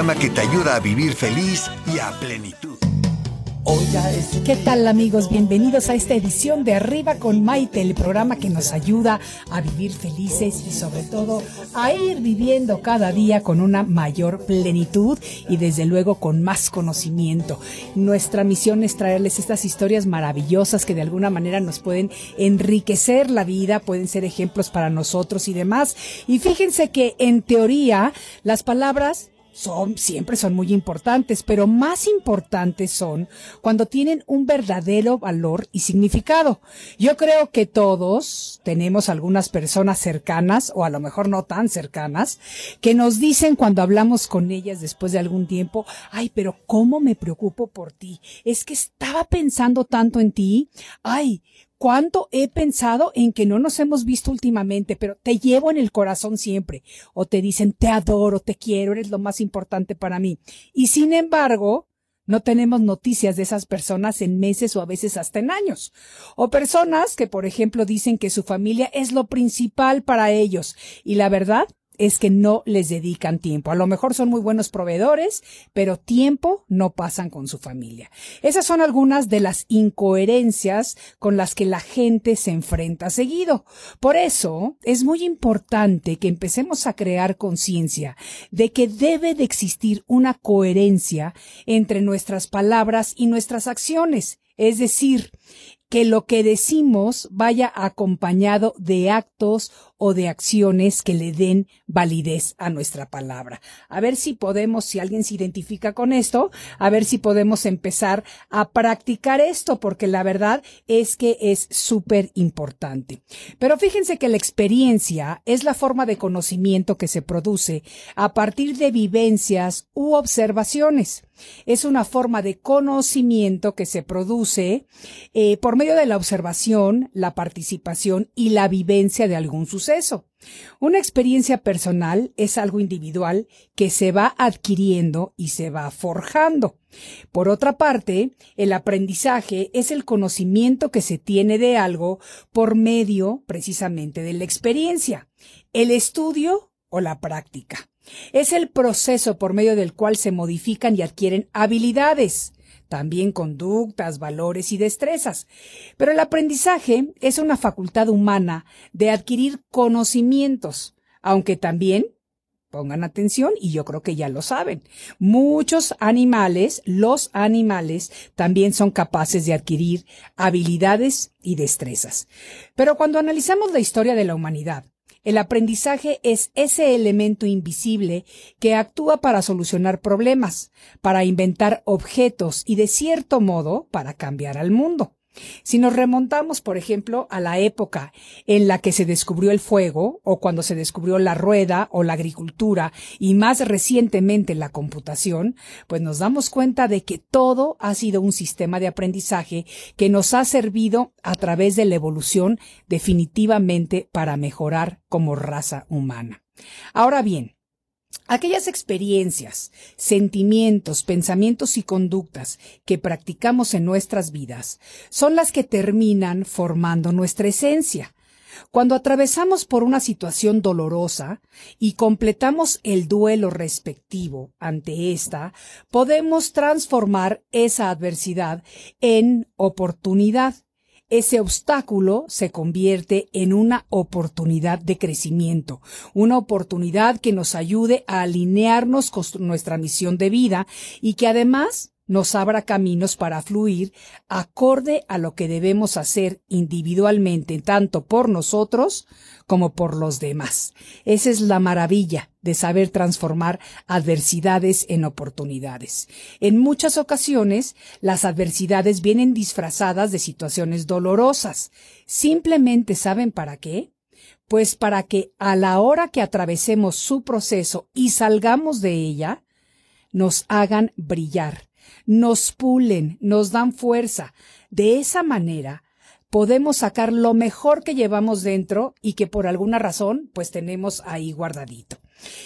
Programa que te ayuda a vivir feliz y a plenitud. ¿Qué tal amigos? Bienvenidos a esta edición de Arriba con Maite, el programa que nos ayuda a vivir felices y sobre todo a ir viviendo cada día con una mayor plenitud y desde luego con más conocimiento. Nuestra misión es traerles estas historias maravillosas que de alguna manera nos pueden enriquecer la vida, pueden ser ejemplos para nosotros y demás. Y fíjense que en teoría las palabras son, siempre son muy importantes, pero más importantes son cuando tienen un verdadero valor y significado. Yo creo que todos tenemos algunas personas cercanas, o a lo mejor no tan cercanas, que nos dicen cuando hablamos con ellas después de algún tiempo, ay, pero ¿cómo me preocupo por ti? Es que estaba pensando tanto en ti. Ay, cuánto he pensado en que no nos hemos visto últimamente, pero te llevo en el corazón siempre. O te dicen, te adoro, te quiero, eres lo más importante para mí. Y sin embargo, no tenemos noticias de esas personas en meses o a veces hasta en años. O personas que, por ejemplo, dicen que su familia es lo principal para ellos. Y la verdad es que no les dedican tiempo. A lo mejor son muy buenos proveedores, pero tiempo no pasan con su familia. Esas son algunas de las incoherencias con las que la gente se enfrenta seguido. Por eso es muy importante que empecemos a crear conciencia de que debe de existir una coherencia entre nuestras palabras y nuestras acciones. Es decir, que lo que decimos vaya acompañado de actos o de acciones que le den validez a nuestra palabra. A ver si podemos, si alguien se identifica con esto, a ver si podemos empezar a practicar esto, porque la verdad es que es súper importante. Pero fíjense que la experiencia es la forma de conocimiento que se produce a partir de vivencias u observaciones. Es una forma de conocimiento que se produce eh, por medio de la observación, la participación y la vivencia de algún suceso. Una experiencia personal es algo individual que se va adquiriendo y se va forjando. Por otra parte, el aprendizaje es el conocimiento que se tiene de algo por medio precisamente de la experiencia, el estudio o la práctica. Es el proceso por medio del cual se modifican y adquieren habilidades, también conductas, valores y destrezas. Pero el aprendizaje es una facultad humana de adquirir conocimientos, aunque también Pongan atención y yo creo que ya lo saben. Muchos animales, los animales, también son capaces de adquirir habilidades y destrezas. Pero cuando analizamos la historia de la humanidad, el aprendizaje es ese elemento invisible que actúa para solucionar problemas, para inventar objetos y de cierto modo para cambiar al mundo. Si nos remontamos, por ejemplo, a la época en la que se descubrió el fuego, o cuando se descubrió la rueda o la agricultura, y más recientemente la computación, pues nos damos cuenta de que todo ha sido un sistema de aprendizaje que nos ha servido a través de la evolución definitivamente para mejorar como raza humana. Ahora bien, Aquellas experiencias, sentimientos, pensamientos y conductas que practicamos en nuestras vidas son las que terminan formando nuestra esencia. Cuando atravesamos por una situación dolorosa y completamos el duelo respectivo ante esta, podemos transformar esa adversidad en oportunidad ese obstáculo se convierte en una oportunidad de crecimiento, una oportunidad que nos ayude a alinearnos con nuestra misión de vida y que además nos abra caminos para fluir acorde a lo que debemos hacer individualmente, tanto por nosotros como por los demás. Esa es la maravilla de saber transformar adversidades en oportunidades. En muchas ocasiones, las adversidades vienen disfrazadas de situaciones dolorosas. Simplemente saben para qué? pues para que a la hora que atravesemos su proceso y salgamos de ella, nos hagan brillar, nos pulen, nos dan fuerza. De esa manera, podemos sacar lo mejor que llevamos dentro y que por alguna razón pues tenemos ahí guardadito.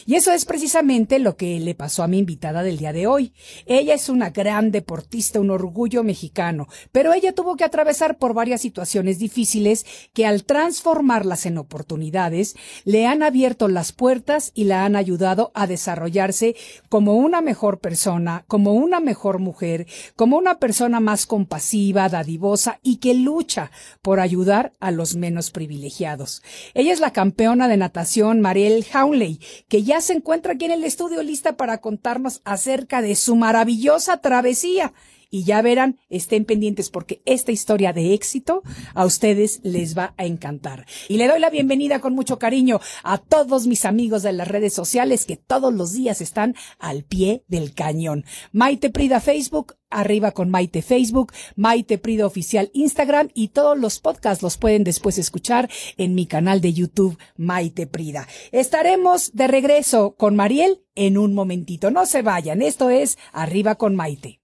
Y eso es precisamente lo que le pasó a mi invitada del día de hoy. Ella es una gran deportista, un orgullo mexicano, pero ella tuvo que atravesar por varias situaciones difíciles que al transformarlas en oportunidades le han abierto las puertas y la han ayudado a desarrollarse como una mejor persona, como una mejor mujer, como una persona más compasiva, dadivosa y que lucha por ayudar a los menos privilegiados. Ella es la campeona de natación Mariel Haunley, que ya se encuentra aquí en el estudio lista para contarnos acerca de su maravillosa travesía. Y ya verán, estén pendientes porque esta historia de éxito a ustedes les va a encantar. Y le doy la bienvenida con mucho cariño a todos mis amigos de las redes sociales que todos los días están al pie del cañón. Maite Prida Facebook, arriba con Maite Facebook, Maite Prida Oficial Instagram y todos los podcasts los pueden después escuchar en mi canal de YouTube Maite Prida. Estaremos de regreso con Mariel en un momentito. No se vayan, esto es Arriba con Maite.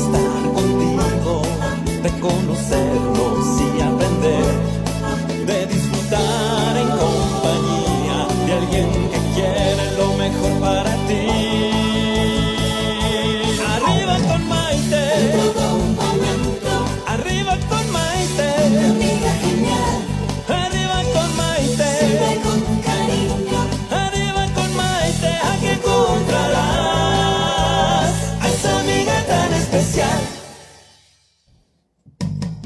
conocernos y aprender, de disfrutar en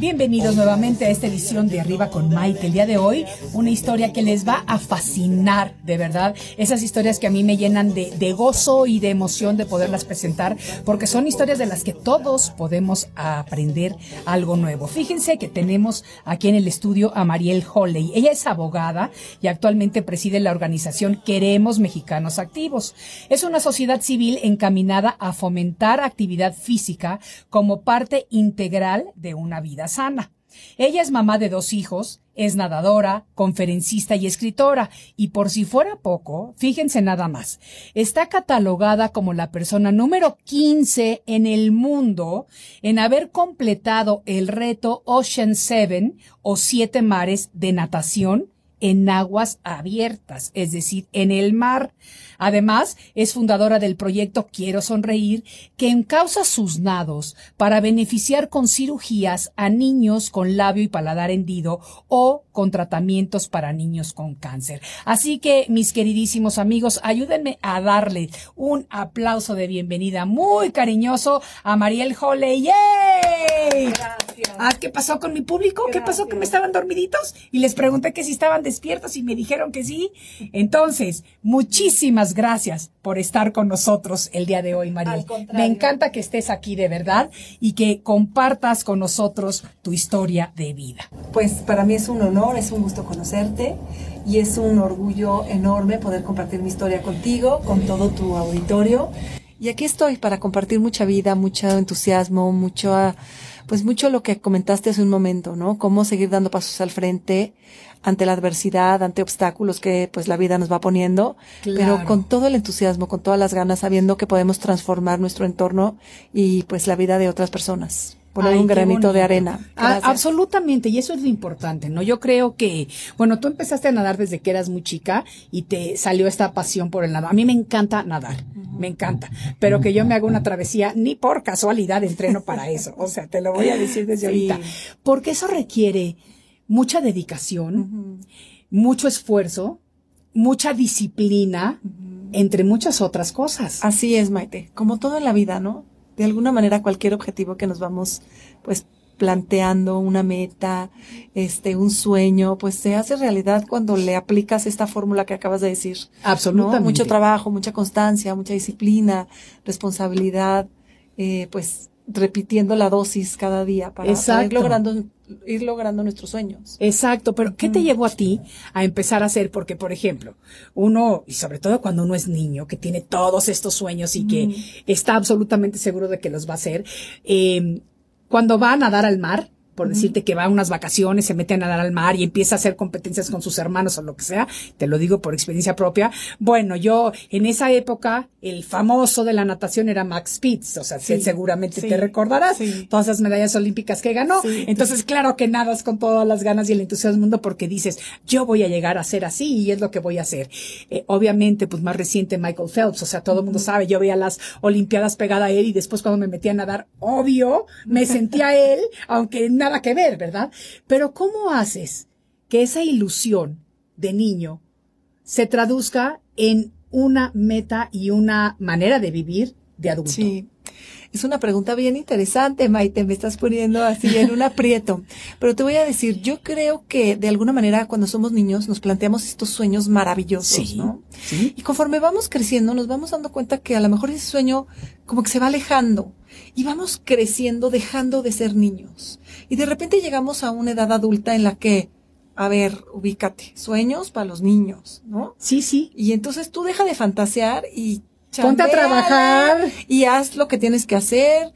Bienvenidos nuevamente a esta edición de Arriba con Maite. El día de hoy, una historia que les va a fascinar, de verdad. Esas historias que a mí me llenan de, de gozo y de emoción de poderlas presentar, porque son historias de las que todos podemos aprender algo nuevo. Fíjense que tenemos aquí en el estudio a Mariel Holley. Ella es abogada y actualmente preside la organización Queremos Mexicanos Activos. Es una sociedad civil encaminada a fomentar actividad física como parte integral de una vida sana. Ella es mamá de dos hijos, es nadadora, conferencista y escritora, y por si fuera poco, fíjense nada más, está catalogada como la persona número 15 en el mundo en haber completado el reto Ocean Seven o Siete Mares de natación en aguas abiertas, es decir, en el mar. Además, es fundadora del proyecto Quiero Sonreír, que encausa sus nados para beneficiar con cirugías a niños con labio y paladar hendido o con tratamientos para niños con cáncer. Así que, mis queridísimos amigos, ayúdenme a darle un aplauso de bienvenida muy cariñoso a Mariel Holley. ¡Yay! Ah, ¿qué pasó con mi público? ¿Qué pasó que me estaban dormiditos? Y les pregunté que si estaban despiertos y me dijeron que sí. Entonces, muchísimas gracias por estar con nosotros el día de hoy, contrario. Me encanta que estés aquí de verdad y que compartas con nosotros tu historia de vida. Pues para mí es un honor, es un gusto conocerte y es un orgullo enorme poder compartir mi historia contigo, con todo tu auditorio. Y aquí estoy para compartir mucha vida, mucho entusiasmo, mucho, ah, pues mucho lo que comentaste hace un momento, ¿no? Cómo seguir dando pasos al frente ante la adversidad, ante obstáculos que pues la vida nos va poniendo, Claro. pero con todo el entusiasmo, con todas las ganas, sabiendo que podemos transformar nuestro entorno y pues la vida de otras personas. Poner Ay, un granito de arena. Ah, absolutamente, y eso es lo importante, ¿no? Yo creo que, bueno, tú empezaste a nadar desde que eras muy chica y te salió esta pasión por el nadar. A mí me encanta nadar, me encanta, pero que yo me haga una travesía, ni por casualidad entreno para eso. O sea, te lo voy a decir desde Sí. ahorita. Porque eso requiere mucha dedicación, mucho esfuerzo, mucha disciplina, entre muchas otras cosas. Así es, Maite. Como todo en la vida, ¿no? De alguna manera, cualquier objetivo que nos vamos, pues, planteando una meta, este, un sueño, pues se hace realidad cuando le aplicas esta fórmula que acabas de decir. Absolutamente. Mucho trabajo, mucha constancia, mucha disciplina, responsabilidad, eh, pues repitiendo la dosis cada día para, ir logrando ir logrando nuestros sueños. Exacto, pero ¿qué te llevó a ti a empezar a hacer? Porque, por ejemplo, uno, y sobre todo cuando uno es niño, que tiene todos estos sueños y que está absolutamente seguro de que los va a hacer, eh, cuando va a nadar al mar, por decirte que va a unas vacaciones, se mete a nadar al mar y empieza a hacer competencias con sus hermanos o lo que sea, te lo digo por experiencia propia. Bueno, yo en esa época, el famoso de la natación era Max Spitz, o sea, seguramente te recordarás todas las medallas olímpicas que ganó. Entonces, claro que nadas con todas las ganas y el entusiasmo del mundo porque dices, yo voy a llegar a ser así y es lo que voy a hacer. Eh, obviamente, pues más reciente Michael Phelps, o sea, todo el mundo sabe, yo veía las Olimpiadas pegada a él y después cuando me metí a nadar, obvio, me sentía él, aunque nada que ver, ¿verdad? Pero ¿cómo haces que esa ilusión de niño se traduzca en una meta y una manera de vivir de adulto? Sí. Es una pregunta bien interesante, Maite, me estás poniendo así en un aprieto. Pero te voy a decir, yo creo que de alguna manera cuando somos niños nos planteamos estos sueños maravillosos, ¿no? ¿Sí? Y conforme vamos creciendo nos vamos dando cuenta que a lo mejor ese sueño como que se va alejando y vamos creciendo dejando de ser niños. Y de repente llegamos a una edad adulta en la que a ver, ubícate, sueños para los niños, ¿no? Sí, sí. Y entonces tú deja de fantasear y Ponte a trabajar. Y haz lo que tienes que hacer.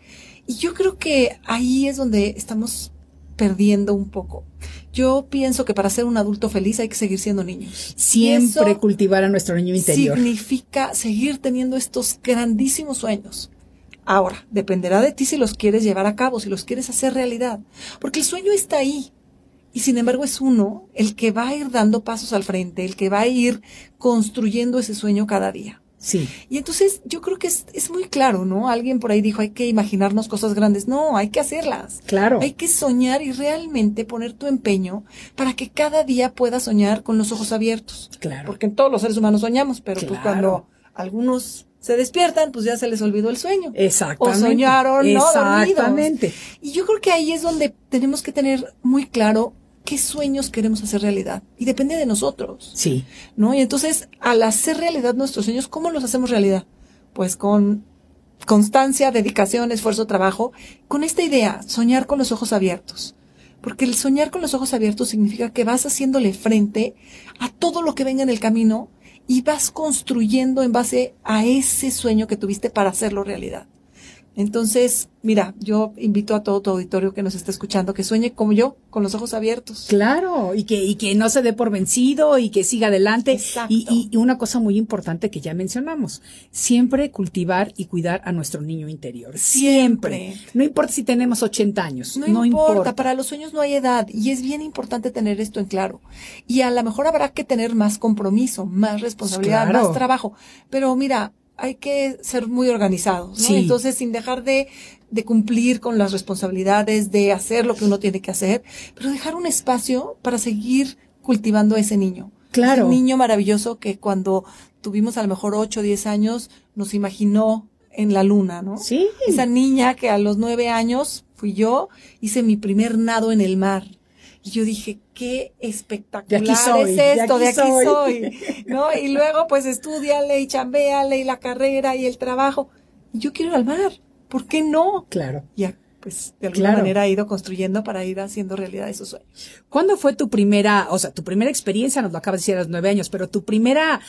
Y yo creo que ahí es donde estamos perdiendo un poco. Yo pienso que para ser un adulto feliz hay que seguir siendo niños. Siempre cultivar a nuestro niño interior. Significa seguir teniendo estos grandísimos sueños. Ahora, dependerá de ti si los quieres llevar a cabo, si los quieres hacer realidad. Porque el sueño está ahí. Y sin embargo es uno el que va a ir dando pasos al frente, el que va a ir construyendo ese sueño cada día. Sí. Y entonces yo creo que es, es, muy claro, ¿no? Alguien por ahí dijo, hay que imaginarnos cosas grandes. No, hay que hacerlas. Claro. Hay que soñar y realmente poner tu empeño para que cada día puedas soñar con los ojos abiertos. Claro. Porque todos los seres humanos soñamos, pero pues cuando algunos se despiertan, pues ya se les olvidó el sueño. Exactamente. O soñaron, ¿no? Exactamente. Y yo creo que ahí es donde tenemos que tener muy claro qué sueños queremos hacer realidad. Y depende de nosotros. Sí. ¿No? Y entonces, al hacer realidad nuestros sueños, ¿cómo los hacemos realidad? Pues con constancia, dedicación, esfuerzo, trabajo, con esta idea, soñar con los ojos abiertos. Porque el soñar con los ojos abiertos significa que vas haciéndole frente a todo lo que venga en el camino y vas construyendo en base a ese sueño que tuviste para hacerlo realidad. Entonces, mira, yo invito a todo tu auditorio que nos está escuchando que sueñe como yo, con los ojos abiertos. Claro, y que, y que no se dé por vencido y que siga adelante. Exacto. Y, y una cosa muy importante que ya mencionamos, siempre cultivar y cuidar a nuestro niño interior. Siempre. No importa si tenemos 80 años. No, no importa. para los sueños no hay edad y es bien importante tener esto en claro. Y a lo mejor habrá que tener más compromiso, más responsabilidad, Claro. más trabajo. Pero mira, hay que ser muy organizados, ¿no? Sí. Entonces, sin dejar de, de cumplir con las responsabilidades, de hacer lo que uno tiene que hacer, pero dejar un espacio para seguir cultivando a ese niño. Claro. Ese niño maravilloso que cuando tuvimos a lo mejor 8 o 10 años nos imaginó en la luna, ¿no? Sí. Esa niña que a los nueve años fui yo, hice mi primer nado en el mar. Y yo dije, qué espectacular De aquí soy, es de esto, aquí de aquí, soy. soy. ¿no? Y luego, pues, estudiale y chambéale y la carrera y el trabajo. Y yo quiero ir al mar. ¿Por qué no? Claro. Ya, pues, de alguna Claro. manera he ido construyendo para ir haciendo realidad esos sueños. ¿Cuándo fue tu primera, o sea, tu primera experiencia, nos lo acabas de decir a los nueve años, pero tu primera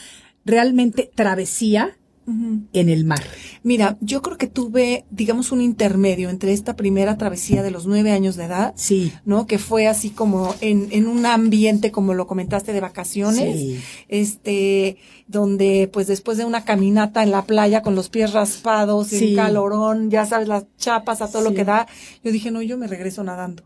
realmente travesía en el mar? Mira, yo creo que tuve, digamos, un intermedio entre esta primera travesía de los nueve años de edad Sí. ¿no? Que fue así como en, en un ambiente, como lo comentaste, de vacaciones, Sí. este, donde pues después de una caminata en la playa con los pies raspados, Sí. el calorón, ya sabes, las chapas a todo lo que da, yo dije, no, yo me regreso nadando.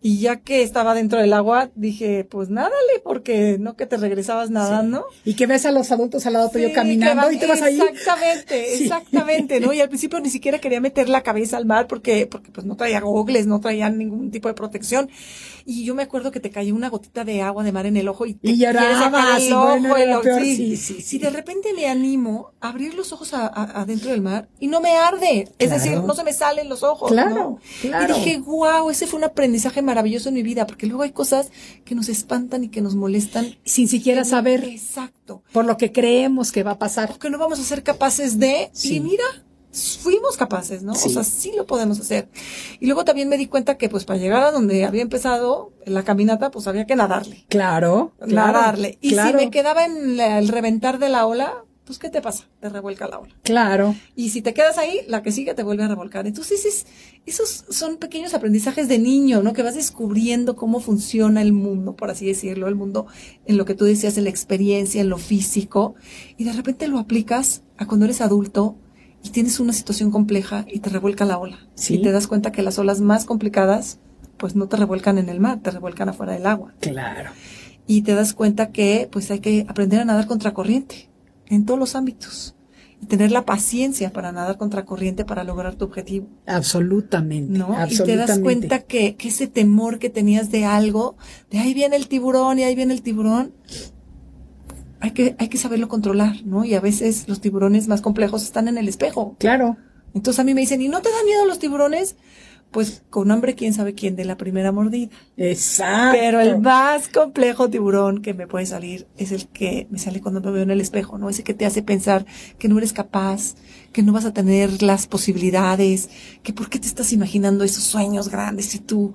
Y ya que estaba dentro del agua, dije, pues nádale, porque no que te regresabas nadando. Y que ves a los adultos al lado tuyo caminando y te vas ahí. Exactamente, exactamente, ¿no? Y al principio ni siquiera quería meter la cabeza al mar porque, porque pues no traía gogles, no traía ningún tipo de protección. Y yo me acuerdo que te cayó una gotita de agua de mar en el ojo y te y llorabas, el ojo, sí, sí, sí, sí, Y de repente me animo a abrir los ojos adentro del mar y no me arde. Es decir, no se me salen los ojos. Claro, claro. Y dije, wow, ese fue un aprendizaje maravilloso en mi vida, porque luego hay cosas que nos espantan y que nos molestan. Sin siquiera saber. Exacto. Por lo que creemos que va a pasar. Porque no vamos a ser capaces de. Y mira, fuimos capaces, ¿no? O sea, sí lo podemos hacer. Y luego también me di cuenta que pues para llegar a donde había empezado la caminata, pues había que nadarle. Claro. Nadarle. y si me quedaba en el reventar de la ola, pues ¿qué te pasa? Te revuelca la ola. Claro. Y si te quedas ahí, la que sigue te vuelve a revolcar. Entonces, esos son pequeños aprendizajes de niño, ¿no? Que vas descubriendo cómo funciona el mundo, por así decirlo, el mundo en lo que tú decías, en la experiencia, en lo físico, y de repente lo aplicas a cuando eres adulto y tienes una situación compleja y te revuelca la ola. Y te das cuenta que las olas más complicadas, pues no te revuelcan en el mar, te revuelcan afuera del agua. Claro. Y te das cuenta que, pues hay que aprender a nadar contracorriente en todos los ámbitos. Y tener la paciencia para nadar contracorriente para lograr tu objetivo. Absolutamente. ¿No? Y te das cuenta que, que ese temor que tenías de algo, de ahí viene el tiburón y ahí viene el tiburón, hay que, hay que saberlo controlar, ¿no? Y a veces los tiburones más complejos están en el espejo. Claro. Entonces a mí me dicen, ¿y no te dan miedo los tiburones? Pues con hambre, quién sabe quién de la primera mordida. Exacto. Pero el más complejo tiburón que me puede salir es el que me sale cuando me veo en el espejo, ¿no? Ese que te hace pensar que no eres capaz, que no vas a tener las posibilidades, que por qué te estás imaginando esos sueños grandes si tú,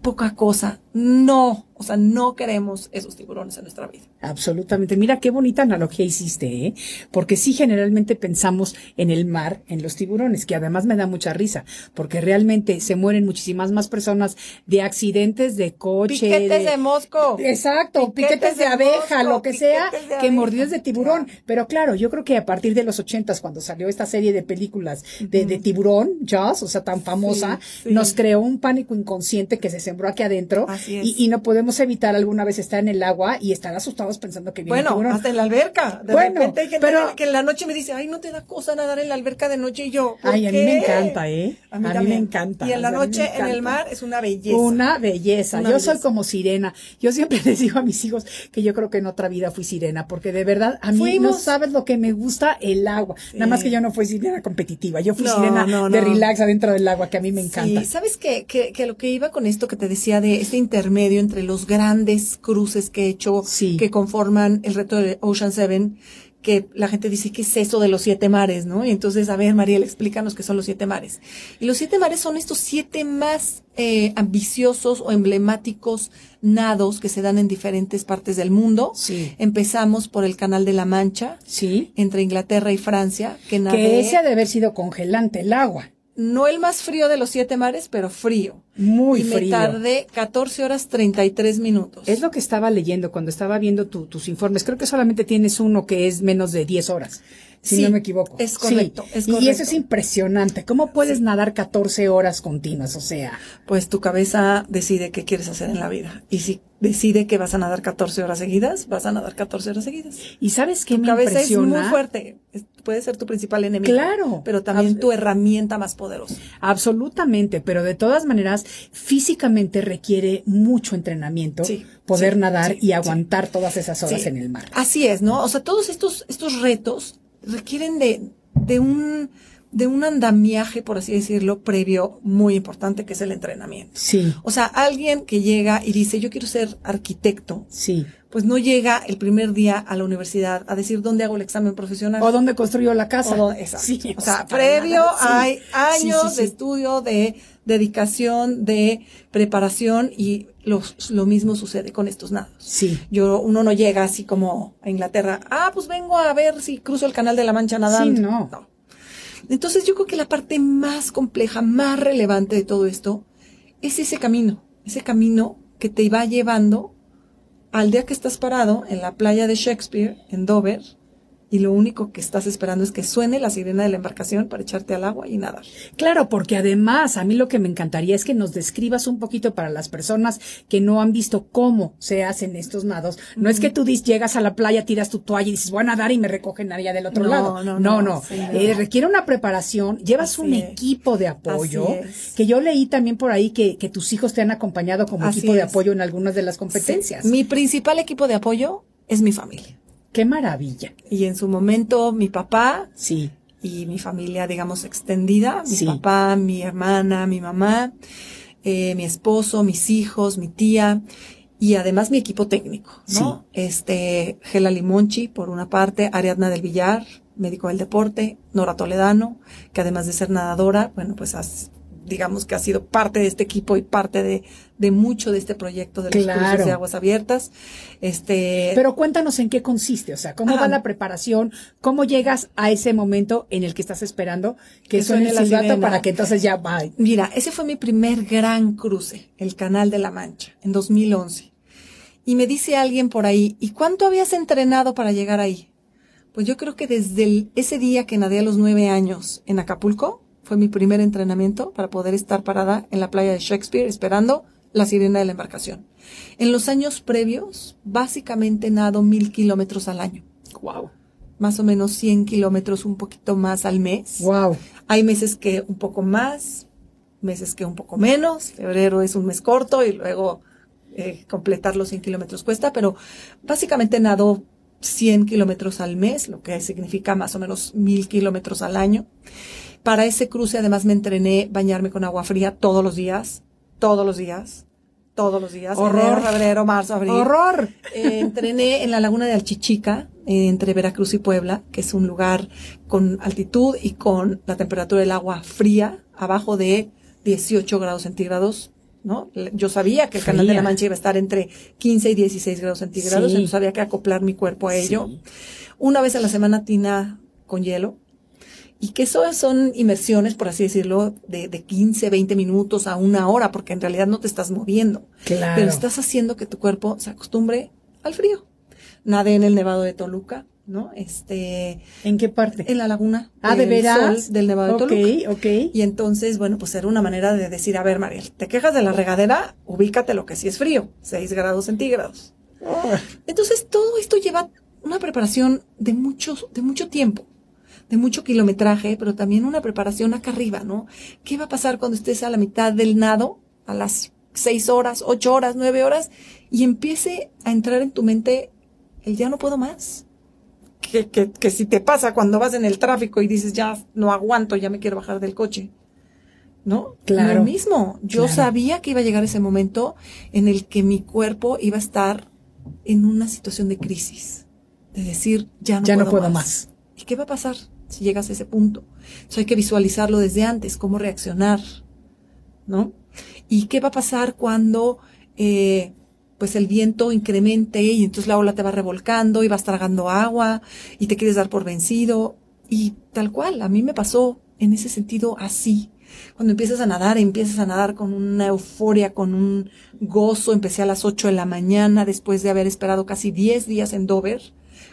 poca cosa. No, o sea, no queremos esos tiburones en nuestra vida. Absolutamente. Mira qué bonita analogía hiciste, ¿eh? Porque sí generalmente pensamos en el mar, en los tiburones, que además me da mucha risa, porque realmente se mueren muchísimas más personas de accidentes de coche. Piquetes de, mosco. Exacto, piquetes, de, abeja, lo que sea, que mordidos de tiburón. Pero claro, yo creo que a partir de los ochentas, cuando salió esta serie de películas de, de tiburón, Jaws, o sea, tan famosa, nos creó un pánico inconsciente que se sembró aquí adentro. Y, y no podemos evitar alguna vez estar en el agua y estar asustados pensando que viene Bueno, hasta en la alberca. De bueno, repente hay gente pero, que en la noche me dice, ay, no te da cosa nadar en la alberca de noche y yo. Ay, a mí me encanta, ¿eh? A mí, me encanta. Y en la noche en el mar es una belleza. Una belleza. yo soy como sirena. Yo siempre les digo a mis hijos que yo creo que en otra vida fui sirena, porque de verdad a mí no sabes lo que me gusta el agua. Nada más que yo no fui sirena competitiva. Yo fui sirena de relax adentro del agua, que a mí me encanta. Sí, ¿sabes qué? Que, que lo que iba con esto que te decía de este intermedio entre los grandes cruces que he hecho que conforman el reto de Ocean Seven, que la gente dice, ¿qué es eso de los siete mares? ¿no? Y entonces, a ver, Mariel, explícanos qué son los siete mares. Y los siete mares son estos siete más eh, ambiciosos o emblemáticos nados que se dan en diferentes partes del mundo. Sí. Empezamos por el Canal de la Mancha, sí. entre Inglaterra y Francia, que Que ese ha de haber sido congelante el agua no el más frío de los siete mares, pero frío. Muy y frío. Me tardé 14 horas 33 minutos. Es lo que estaba leyendo cuando estaba viendo tus informes. Creo que solamente tienes uno que es menos de 10 horas si no me equivoco. Es correcto, es correcto. Y eso es impresionante. ¿Cómo puedes nadar 14 horas continuas? O sea. Pues tu cabeza decide qué quieres hacer en la vida. Y si decide que vas a nadar 14 horas seguidas, vas a nadar 14 horas seguidas. ¿Y sabes qué tu me cabeza impresiona? es muy fuerte. puede ser tu principal enemigo. Claro. Pero también tu herramienta más poderosa. Absolutamente. Pero de todas maneras, físicamente requiere mucho entrenamiento. Poder nadar y aguantar todas esas horas en el mar. Así es, ¿no? O sea, todos estos, estos retos requieren de, de un de un andamiaje, por así decirlo, previo muy importante, que es el entrenamiento. Sí. O sea, alguien que llega y dice, yo quiero ser arquitecto. Sí. Pues no llega el primer día a la universidad a decir dónde hago el examen profesional. O dónde construyo la casa. O, sí, o sea, previo hay años de estudio, de dedicación, de preparación y lo, lo mismo sucede con estos nados. Sí. Yo, uno no llega así como a Inglaterra, ah, pues vengo a ver si cruzo el canal de la Mancha nadando. Sí, no. no. Entonces yo creo que la parte más compleja, más relevante de todo esto es ese camino, ese camino que te va llevando al día que estás parado en la playa de Shakespeare, en Dover, y lo único que estás esperando es que suene la sirena de la embarcación para echarte al agua y nadar. Claro, porque además a mí lo que me encantaría es que nos describas un poquito para las personas que no han visto cómo se hacen estos nados. No es que tú llegas a la playa, tiras tu toalla y dices, voy a nadar y me recogen allá del otro lado. No, no, no. Eh, requiere una preparación, llevas un equipo de apoyo, que yo leí también por ahí que, que tus hijos te han acompañado como equipo de apoyo en algunas de las competencias. Mi principal equipo de apoyo es mi familia. Qué maravilla. Y en su momento mi papá. Sí. Y mi familia, digamos, extendida. Mi papá, mi hermana, mi mamá, eh, mi esposo, mis hijos, mi tía. Y además mi equipo técnico, ¿no? Este, Gela Limonchi, por una parte, Ariadna del Villar, médico del deporte, Nora Toledano, que además de ser nadadora, bueno, pues has digamos que ha sido parte de este equipo y parte de, de mucho de este proyecto de los cursos de aguas abiertas. Este, Pero cuéntanos en qué consiste, o sea, cómo va la preparación, cómo llegas a ese momento en el que estás esperando que, suene, el silbato para que entonces ya va. Mira, ese fue mi primer gran cruce, el Canal de la Mancha, en 2011. Y me dice alguien por ahí, ¿y cuánto habías entrenado para llegar ahí? Pues yo creo que desde ese día que nadé a los nueve años en Acapulco, fue mi primer entrenamiento para poder estar parada en la playa de Shakespeare esperando la sirena de la embarcación. En los años previos, básicamente nado mil kilómetros al año. Wow. Más o menos 100 kilómetros, un poquito más al mes. Wow. Hay meses que un poco más, meses que un poco menos. Febrero es un mes corto y luego eh, completar los 100 kilómetros cuesta, pero básicamente nado 100 kilómetros al mes, lo que significa más o menos mil kilómetros al año. Para ese cruce además me entrené bañarme con agua fría todos los días, todos los días, todos los días. Horror. febrero, marzo, abril. Horror. Eh, entrené en la laguna de Alchichica, eh, entre Veracruz y Puebla, que es un lugar con altitud y con la temperatura del agua fría, abajo de 18 grados centígrados. ¿no? Yo sabía que el canal de la Mancha iba a estar entre 15 y 16 grados centígrados, entonces había que acoplar mi cuerpo a ello. Una vez a la semana tina con hielo, y que eso son inmersiones, por así decirlo, de, de 15, 20 minutos a una hora, porque en realidad no te estás moviendo. Claro. Pero estás haciendo que tu cuerpo se acostumbre al frío. Nadé en el Nevado de Toluca, ¿no? Este. ¿En qué parte? En la laguna. Ah, de veras. del Nevado de Toluca. Ok, ok. Y entonces, bueno, pues era una manera de decir, a ver, Mariel, te quejas de la regadera, ubícate lo que sí es frío, 6 grados centígrados. Entonces, todo esto lleva una preparación de mucho, de mucho tiempo de mucho kilometraje, pero también una preparación acá arriba, ¿no? ¿Qué va a pasar cuando estés a la mitad del nado, a las seis horas, ocho horas, nueve horas, y empiece a entrar en tu mente el ya no puedo más? Que, que, que si te pasa cuando vas en el tráfico y dices ya no aguanto, ya me quiero bajar del coche. ¿no? Claro. Lo mismo. Yo sabía que iba a llegar ese momento en el que mi cuerpo iba a estar en una situación de crisis. De decir, ya no, ya puedo, no puedo más. ¿Y qué va a pasar? Si llegas a ese punto. Entonces hay que visualizarlo desde antes, cómo reaccionar, ¿no? ¿Y qué va a pasar cuando eh, pues el viento incremente y entonces la ola te va revolcando y vas tragando agua y te quieres dar por vencido? Y tal cual, a mí me pasó en ese sentido así. Cuando empiezas a nadar, empiezas a nadar con una euforia, con un gozo. Empecé a las 8 de la mañana después de haber esperado casi 10 días en Dover,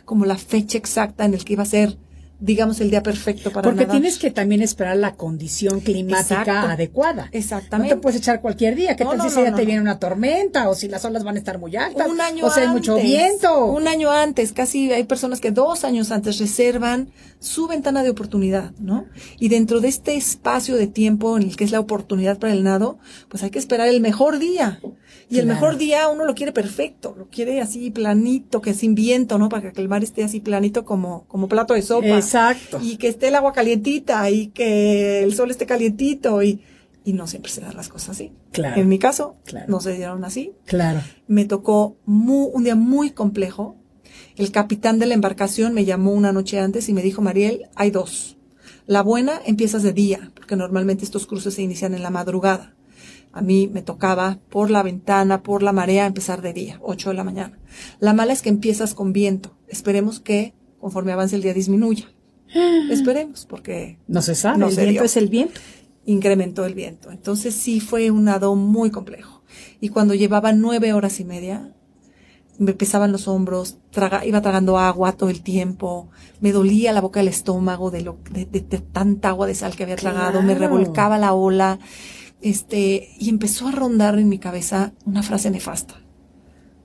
como la fecha exacta en el que iba a ser digamos, el día perfecto para Porque tienes que también esperar la condición climática adecuada. Exactamente. No te puedes echar cualquier día. ¿Qué tal si ya te viene una tormenta o si las olas van a estar muy altas? Un año o sea, hay mucho viento. Un año antes, casi hay personas que dos años antes reservan su ventana de oportunidad, ¿no? Y dentro de este espacio de tiempo en el que es la oportunidad para el nado, pues hay que esperar el mejor día. Y el mejor día uno lo quiere perfecto, lo quiere así planito, que sin viento, ¿no? Para que el mar esté así planito como, como plato de sopa. Exacto. Y que esté el agua calientita y que el sol esté calientito y, y no siempre se dan las cosas así. Claro. En mi caso, no se dieron así. Claro. Me tocó un día muy complejo. El capitán de la embarcación me llamó una noche antes y me dijo, Mariel, hay dos. La buena empiezas de día, porque normalmente estos cruces se inician en la madrugada. A mí me tocaba por la ventana, por la marea, empezar de día, 8 de la mañana. La mala es que empiezas con viento. Esperemos que conforme avance el día disminuya. Esperemos, porque... No se sabe, el viento es el viento. Incrementó el viento. Entonces sí fue un nado muy complejo. Y cuando llevaba nueve horas y media, me pesaban los hombros, iba tragando agua todo el tiempo, me dolía la boca del estómago de, lo, de, tanta agua de sal que había tragado, me revolcaba la ola, este, y empezó a rondar en mi cabeza una frase nefasta.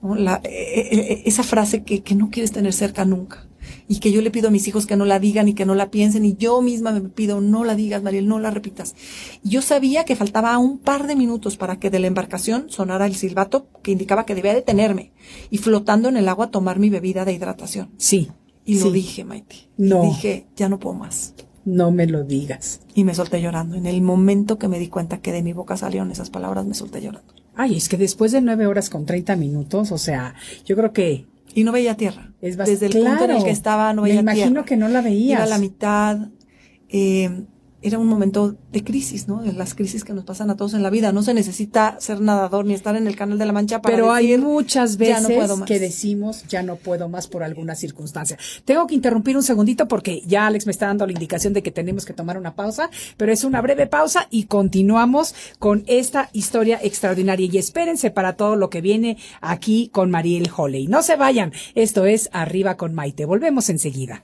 La, e, e, e, esa frase que, que no quieres tener cerca nunca y que yo le pido a mis hijos que no la digan y que no la piensen y yo misma me pido no la digas, Mariel, no la repitas. Y yo sabía que faltaba un par de minutos para que de la embarcación sonara el silbato que indicaba que debía detenerme y flotando en el agua tomar mi bebida de hidratación. Sí. Y lo dije, Maite. No. Y dije, ya no puedo más. No me lo digas. Y me solté llorando. En el momento que me di cuenta que de mi boca salieron esas palabras, me solté llorando. Ay, es que después de nueve horas con treinta minutos, o sea, yo creo que y no veía tierra. Es Desde el punto en el que estaba no veía tierra. Me imagino que no la veías. Iba a la mitad. Eh, era un momento de crisis, ¿no? De las crisis que nos pasan a todos en la vida. No se necesita ser nadador ni estar en el canal de la Mancha para Pero hay muchas veces que decimos ya no puedo más por alguna circunstancia. Tengo que interrumpir un segundito porque ya Alex me está dando la indicación de que tenemos que tomar una pausa, pero es una breve pausa y continuamos con esta historia extraordinaria. Y espérense para todo lo que viene aquí con Mariel Holley. No se vayan. Esto es Arriba con Maite. Volvemos enseguida.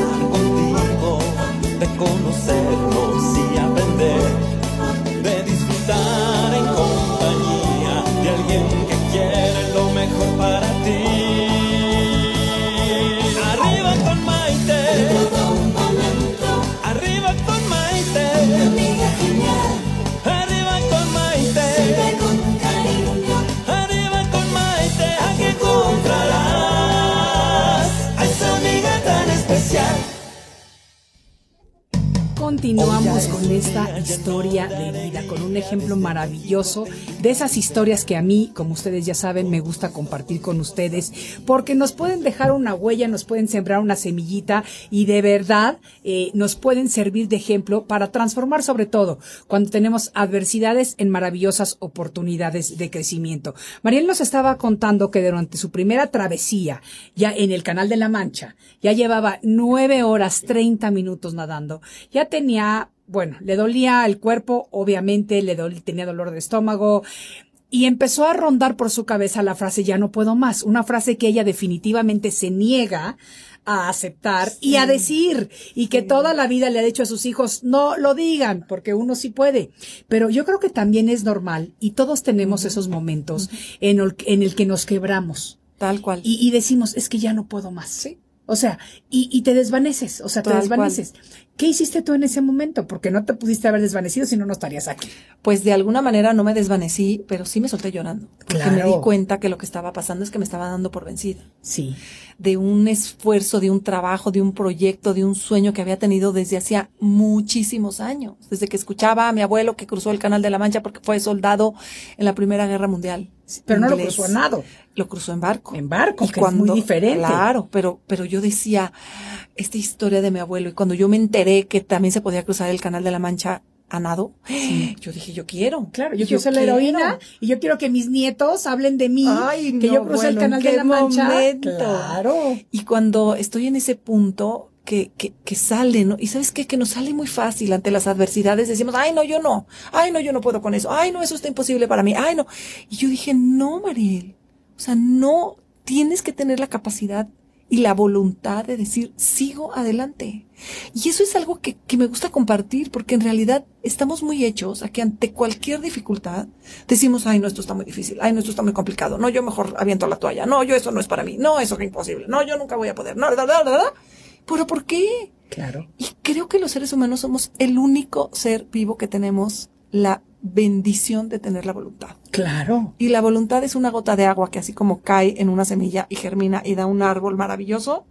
de conocernos y aprender, esta historia de vida, con un ejemplo maravilloso de esas historias que a mí, como ustedes ya saben, me gusta compartir con ustedes, porque nos pueden dejar una huella, nos pueden sembrar una semillita y de verdad eh, nos pueden servir de ejemplo para transformar sobre todo cuando tenemos adversidades en maravillosas oportunidades de crecimiento. Mariel nos estaba contando que durante su primera travesía, ya en el Canal de la Mancha, ya llevaba nueve horas treinta minutos nadando, ya tenía, bueno, le dolía el cuerpo, obviamente, le tenía dolor de estómago, y empezó a rondar por su cabeza la frase ya no puedo más, una frase que ella definitivamente se niega a aceptar y a decir y que toda la vida le ha dicho a sus hijos no lo digan porque uno sí puede pero yo creo que también es normal y todos tenemos esos momentos en, el, en el que nos quebramos. Tal cual. Y, y decimos es que ya no puedo más ¿sí? O sea, y, y te desvaneces, o sea, te desvaneces. ¿Qué hiciste tú en ese momento? Porque no te pudiste haber desvanecido si no, no estarías aquí. Pues de alguna manera no me desvanecí, pero sí me solté llorando. Porque me di cuenta que lo que estaba pasando es que me estaba dando por vencida. Sí. De un esfuerzo, de un trabajo, de un proyecto, de un sueño que había tenido desde hacía muchísimos años. Desde que escuchaba a mi abuelo que cruzó el Canal de la Mancha porque fue soldado en la Primera Guerra Mundial. Pero no lo cruzó a nado. Lo cruzó en barco. En barco, que es muy diferente. Claro, pero, pero yo decía, esta historia de mi abuelo, y cuando yo me enteré que también se podía cruzar el Canal de la Mancha a nado, yo dije, yo quiero. Claro, yo, quiero ser la heroína y yo quiero que mis nietos hablen de mí, que yo crucé el Canal de la Mancha. Claro. Y cuando estoy en ese punto, que, que, que sale, ¿no? Y sabes qué, que nos sale muy fácil ante las adversidades, decimos, ay, no, yo no, ay, no, yo no puedo con eso, ay, no, eso está imposible para mí, ay, no. Y yo dije, no, Mariel, o sea, no tienes que tener la capacidad y la voluntad de decir, sigo adelante. Y eso es algo que, que me gusta compartir, porque en realidad estamos muy hechos a que ante cualquier dificultad decimos, ay, no, esto está muy difícil, ay, no, esto está muy complicado, no, yo mejor aviento la toalla, no, yo eso no es para mí, no, eso es imposible, no, yo nunca voy a poder, no, da, da, da, da. ¿Pero por qué? Claro. Y creo que los seres humanos somos el único ser vivo que tenemos la bendición de tener la voluntad. Claro. Y la voluntad es una gota de agua que así como cae en una semilla y germina y da un árbol maravilloso,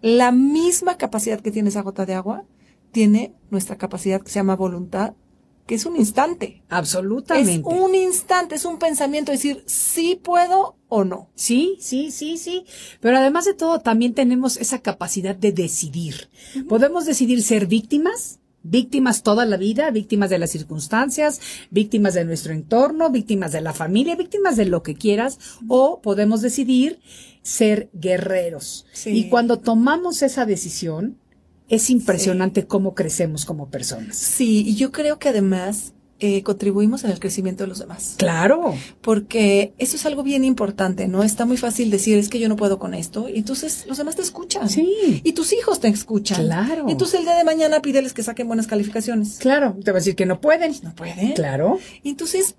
la misma capacidad que tiene esa gota de agua tiene nuestra capacidad que se llama voluntad que es un instante. Absolutamente. Es un instante, es un pensamiento, decir, sí puedo o no. Sí, sí, sí, sí. Pero además de todo, también tenemos esa capacidad de decidir. Podemos decidir ser víctimas, víctimas toda la vida, víctimas de las circunstancias, víctimas de nuestro entorno, víctimas de la familia, víctimas de lo que quieras, o podemos decidir ser guerreros. Y cuando tomamos esa decisión, es impresionante cómo crecemos como personas. Sí, y yo creo que además eh, contribuimos en el crecimiento de los demás. Claro. Porque eso es algo bien importante, ¿no? Está muy fácil decir, es que yo no puedo con esto, y entonces los demás te escuchan. Sí. Y tus hijos te escuchan. Claro. Y entonces el día de mañana pídeles que saquen buenas calificaciones. Claro, te va a decir que no pueden. No pueden. Claro. Y entonces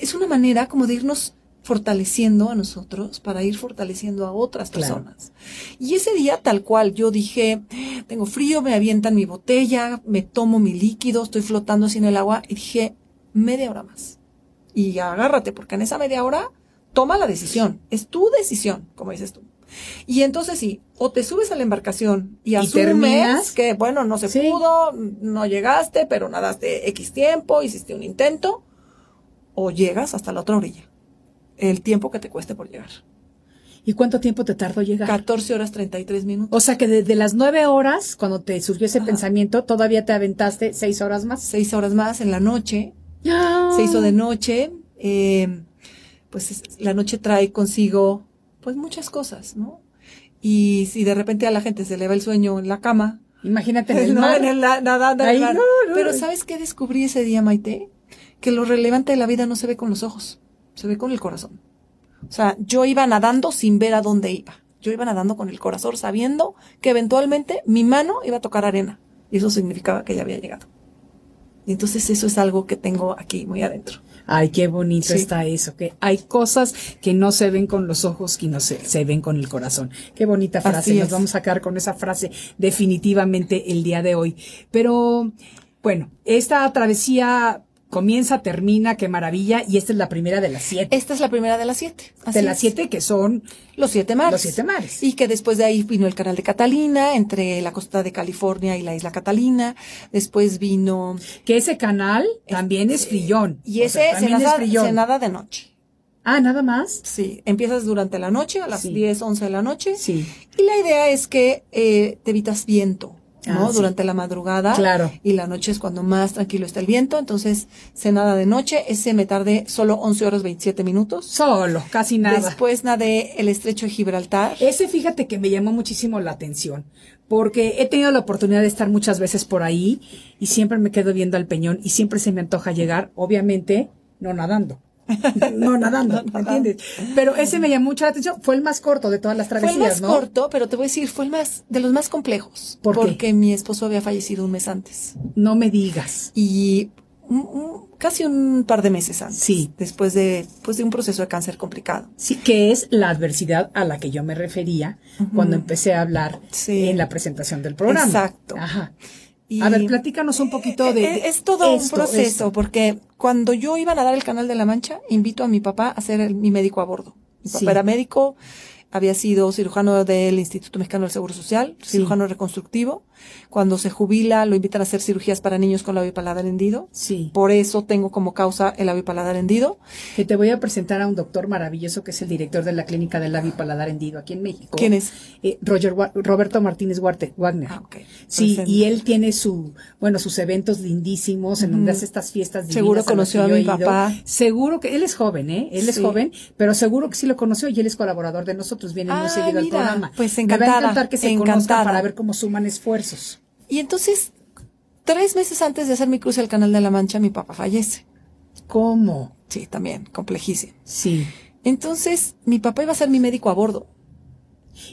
es una manera como de irnos fortaleciendo a nosotros para ir fortaleciendo a otras personas. Y ese día tal cual yo dije, tengo frío, me avientan mi botella, me tomo mi líquido, estoy flotando así en el agua y dije, media hora más. Y agárrate, porque en esa media hora toma la decisión, es tu decisión, como dices tú. Y entonces sí, o te subes a la embarcación y, asumes que, bueno, no se pudo, no llegaste, pero nadaste X tiempo, hiciste un intento, o llegas hasta la otra orilla el tiempo que te cueste por llegar. ¿Y cuánto tiempo te tardó llegar? 14 horas 33 minutos. O sea que desde las 9 horas, cuando te surgió ese pensamiento, todavía te aventaste 6 horas más. 6 horas más en la noche. Se hizo de noche. Eh, pues la noche trae consigo pues muchas cosas, ¿no? Y si de repente a la gente se le va el sueño en la cama. Imagínate en el mar. En el, Pero ¿sabes qué descubrí ese día, Maite? Que lo relevante de la vida no se ve con los ojos se ve con el corazón. O sea, yo iba nadando sin ver a dónde iba. Yo iba nadando con el corazón sabiendo que eventualmente mi mano iba a tocar arena. Y eso significaba que ya había llegado. Y entonces eso es algo que tengo aquí muy adentro. Ay, qué bonito está eso, que hay cosas que no se ven con los ojos, que no se, se ven con el corazón. Qué bonita frase, nos vamos a quedar con esa frase definitivamente el día de hoy. Pero, bueno, esta travesía comienza, termina, qué maravilla, y esta es la primera de las siete. Esta es la primera de las siete. de las siete que son los siete mares. Los siete mares. Y que después de ahí vino el canal de Catalina, entre la costa de California y la isla Catalina. Después vino... Que ese canal también es frillón. Y ese se, nada, se nada de noche. Ah, nada más. Sí, empiezas durante la noche, a las diez, 10, 11 de la noche. Sí. Y la idea es que eh, te evitas viento. ¿No? Ah, Durante la madrugada. Claro. Y la noche es cuando más tranquilo está el viento. Entonces, nada de noche. Ese me tardé solo 11 horas 27 minutos. Solo, casi nada. Después nadé el estrecho de Gibraltar. Ese, fíjate que me llamó muchísimo la atención. Porque he tenido la oportunidad de estar muchas veces por ahí y siempre me quedo viendo al peñón y siempre se me antoja llegar, obviamente, no nadando no nadando, ¿me entiendes? Pero ese me llamó mucho la atención. Fue el más corto de todas las travesías, Fue el más corto, pero te voy a decir, fue el más, de los más complejos. ¿Por porque mi esposo había fallecido un mes antes. No me digas. Y casi un par de meses antes. Sí. Después de, pues de un proceso de cáncer complicado. Sí, que es la adversidad a la que yo me refería cuando empecé a hablar en la presentación del programa. Exacto. Ajá a ver, platícanos un poquito de... Eh, es, todo un proceso, porque cuando yo iba a nadar el Canal de la Mancha, invito a mi papá a ser mi médico a bordo. Mi papá era médico, había sido cirujano del Instituto Mexicano del Seguro Social, cirujano reconstructivo. Cuando se jubila, lo invitan a hacer cirugías para niños con labio paladar hendido. Sí. Por eso tengo como causa el labio paladar hendido. Que te voy a presentar a un doctor maravilloso que es el director de la clínica del labio paladar hendido aquí en México. ¿Quién es? Eh, Roger Roberto Martínez Wagner. Ah, okay. Sí, y él tiene su, bueno, sus eventos lindísimos en donde hace estas fiestas divinas. Seguro conoció a, mi papá. Seguro que él es joven, ¿eh? Él es joven, pero seguro que sí lo conoció y él es colaborador de nosotros, viene muy seguido al programa. Pues encantada. Me va a encantar que se conozcan para ver cómo suman esfuerzos. Y entonces, tres meses antes de hacer mi cruce al Canal de la Mancha, mi papá fallece. ¿Cómo? Sí, también, complejísimo. Sí. Entonces, mi papá iba a ser mi médico a bordo.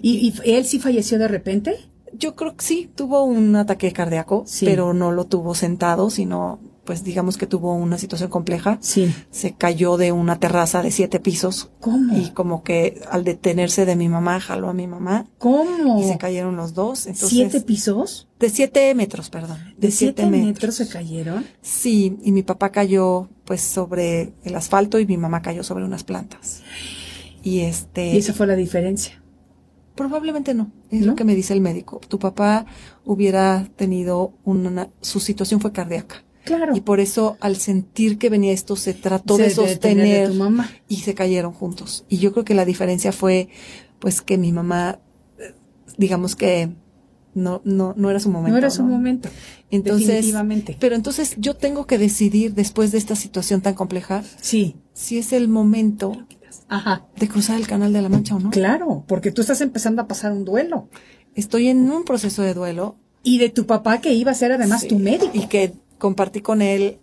¿Y, él sí falleció de repente? Yo creo que sí, tuvo un ataque cardíaco, pero no lo tuvo sentado, sino pues digamos que tuvo una situación compleja. Sí. Se cayó de una terraza de siete pisos. ¿Cómo? Y como que al detenerse de mi mamá, jaló a mi mamá. ¿Cómo? Y se cayeron los dos. Entonces, ¿Siete pisos? De siete metros, perdón. ¿De, siete, metros. se cayeron? Sí, y mi papá cayó pues sobre el asfalto y mi mamá cayó sobre unas plantas. Y este. ¿Y esa fue la diferencia? Probablemente no, es lo que me dice el médico. Tu papá hubiera tenido una, su situación fue cardíaca Claro. Y por eso, al sentir que venía esto, se trató de sostener y se cayeron juntos. Y yo creo que la diferencia fue, pues, que mi mamá, digamos que no, no, no era su momento. No era su momento. Entonces, definitivamente. Pero entonces yo tengo que decidir después de esta situación tan compleja. Sí. Si es el momento Ajá. de cruzar el canal de la Mancha o no. Claro, porque tú estás empezando a pasar un duelo. Estoy en un proceso de duelo. Y de tu papá que iba a ser además tu médico. Y que compartí con él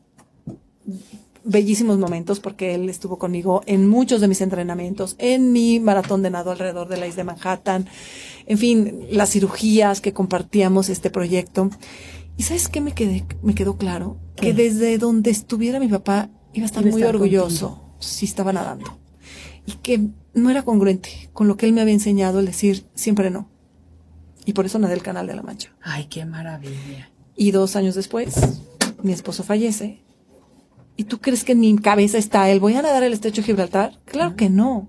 bellísimos momentos porque él estuvo conmigo en muchos de mis entrenamientos, en mi maratón de nado alrededor de la isla de Manhattan, en fin, las cirugías que compartíamos este proyecto. ¿Y sabes qué me, quedé, me quedó claro? Que desde donde estuviera mi papá iba a estar muy orgulloso si estaba nadando. Y que no era congruente con lo que él me había enseñado el decir siempre no. Y por eso nadé el canal de la Mancha. Ay, qué maravilla. Y dos años después, mi esposo fallece. ¿Y tú crees que en mi cabeza está él? ¿Voy a nadar el estrecho de Gibraltar? Claro que no.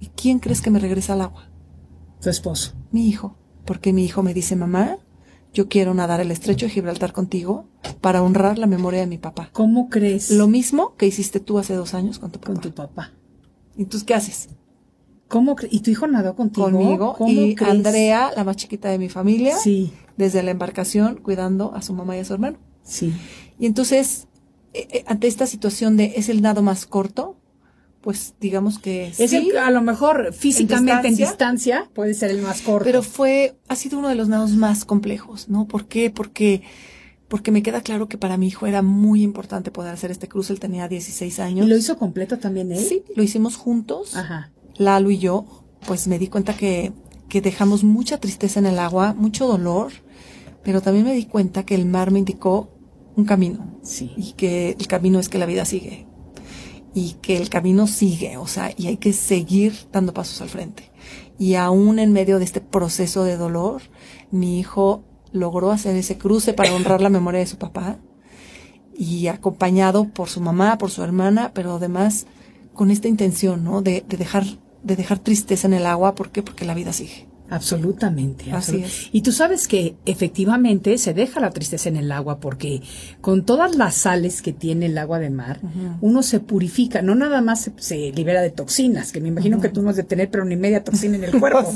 ¿Y quién crees que me regresa al agua? Tu esposo. Mi hijo. Porque mi hijo me dice, mamá, yo quiero nadar el estrecho de Gibraltar contigo para honrar la memoria de mi papá. ¿Cómo crees? Lo mismo que hiciste tú hace dos años con tu papá. Con tu papá. ¿Y tú qué haces? ¿Cómo ¿Y tu hijo nadó contigo? Conmigo. y Andrea, la más chiquita de mi familia. Sí. Desde la embarcación, cuidando a su mamá y a su hermano. Sí. Y entonces, eh, eh, ante esta situación de es el nado más corto, pues digamos que es sí, a lo mejor físicamente en distancia, puede ser el más corto. Pero fue, ha sido uno de los nados más complejos, ¿no? ¿Por qué? Porque, porque me queda claro que para mi hijo era muy importante poder hacer este cruce. Él tenía 16 años. ¿Y lo hizo completo también él? Sí, lo hicimos juntos. Ajá. Lalo y yo, pues me di cuenta que, que dejamos mucha tristeza en el agua, mucho dolor, pero también me di cuenta que el mar me indicó un camino. Sí. Y que el camino es que la vida sigue y que el camino sigue, o sea, y hay que seguir dando pasos al frente. Y aún en medio de este proceso de dolor, mi hijo logró hacer ese cruce para honrar la memoria de su papá y acompañado por su mamá, por su hermana, pero además con esta intención, ¿no? De, de dejar, de dejar tristeza en el agua, ¿por qué? Porque la vida sigue. Absolutamente. Así es. Y tú sabes que efectivamente se deja la tristeza en el agua porque con todas las sales que tiene el agua de mar, uno se purifica, no nada más se, libera de toxinas, que me imagino que tú no has de tener, pero ni media toxina en el cuerpo.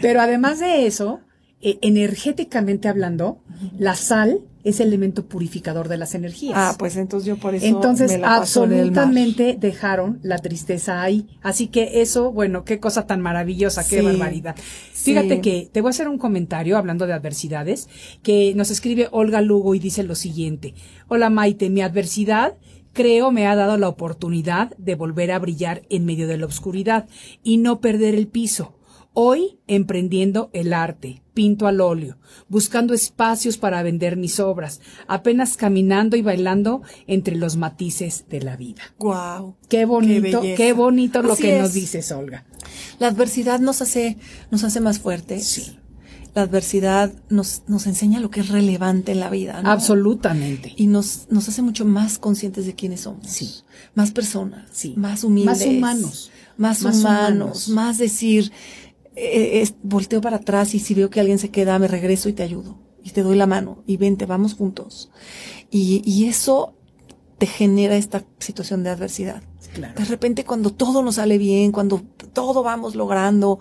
Pero además de eso, eh, energéticamente hablando, la sal es el elemento purificador de las energías. Ah, pues entonces yo por eso. Entonces, absolutamente dejaron la tristeza ahí. Así que eso, bueno, qué cosa tan maravillosa, qué barbaridad. Fíjate que te voy a hacer un comentario hablando de adversidades, que nos escribe Olga Lugo y dice lo siguiente. Hola Maite, mi adversidad creo me ha dado la oportunidad de volver a brillar en medio de la oscuridad y no perder el piso. Hoy emprendiendo el arte, pinto al óleo, buscando espacios para vender mis obras, apenas caminando y bailando entre los matices de la vida. Wow. Qué bonito, qué, bonito lo que nos dices, Olga. La adversidad nos hace, nos hace más fuertes. Sí. La adversidad nos, nos enseña lo que es relevante en la vida. ¿no? Absolutamente. Y nos, nos hace mucho más conscientes de quiénes somos. Sí. Más personas. Sí. Más humildes. Más humanos. Más, humanos. Más decir, eh, volteo para atrás y si veo que alguien se queda, me regreso y te ayudo. Y te doy la mano y vente, vamos juntos. Y, y eso te genera esta situación de adversidad. De repente cuando todo nos sale bien, cuando todo vamos logrando,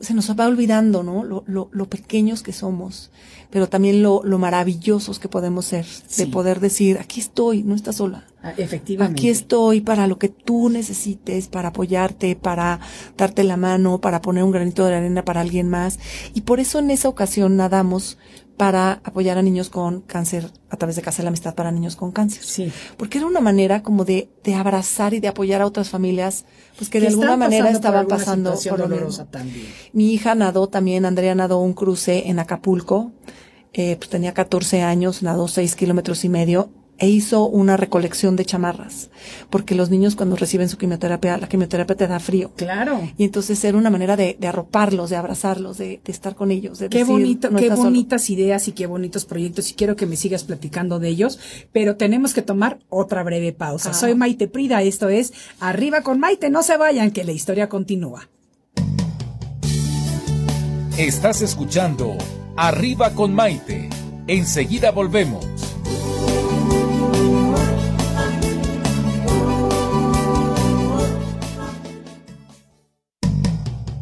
se nos va olvidando, ¿no? Lo, lo, lo pequeños que somos, pero también lo, lo maravillosos que podemos ser, de poder decir, aquí estoy, no estás sola. Ah, efectivamente. Aquí estoy para lo que tú necesites, para apoyarte, para darte la mano, para poner un granito de arena para alguien más. Y por eso en esa ocasión nadamos para apoyar a niños con cáncer a través de Casa de la Amistad para niños con cáncer. Sí. Porque era una manera como de, de abrazar y de apoyar a otras familias, pues que, de alguna manera estaban pasando por dolorosa también. Mi hija nadó también, Andrea nadó un cruce en Acapulco, eh, pues tenía 14 años, nadó 6 kilómetros y medio e hizo una recolección de chamarras, porque los niños cuando reciben su quimioterapia, la quimioterapia te da frío. Claro. Y entonces era una manera de, arroparlos, de abrazarlos, de, estar con ellos. De qué bonito, qué bonitas ideas y qué bonitos proyectos y quiero que me sigas platicando de ellos, pero tenemos que tomar otra breve pausa. Ah. Soy Maite Prida, esto es Arriba con Maite, no se vayan, que la historia continúa. Estás escuchando Arriba con Maite. Enseguida volvemos.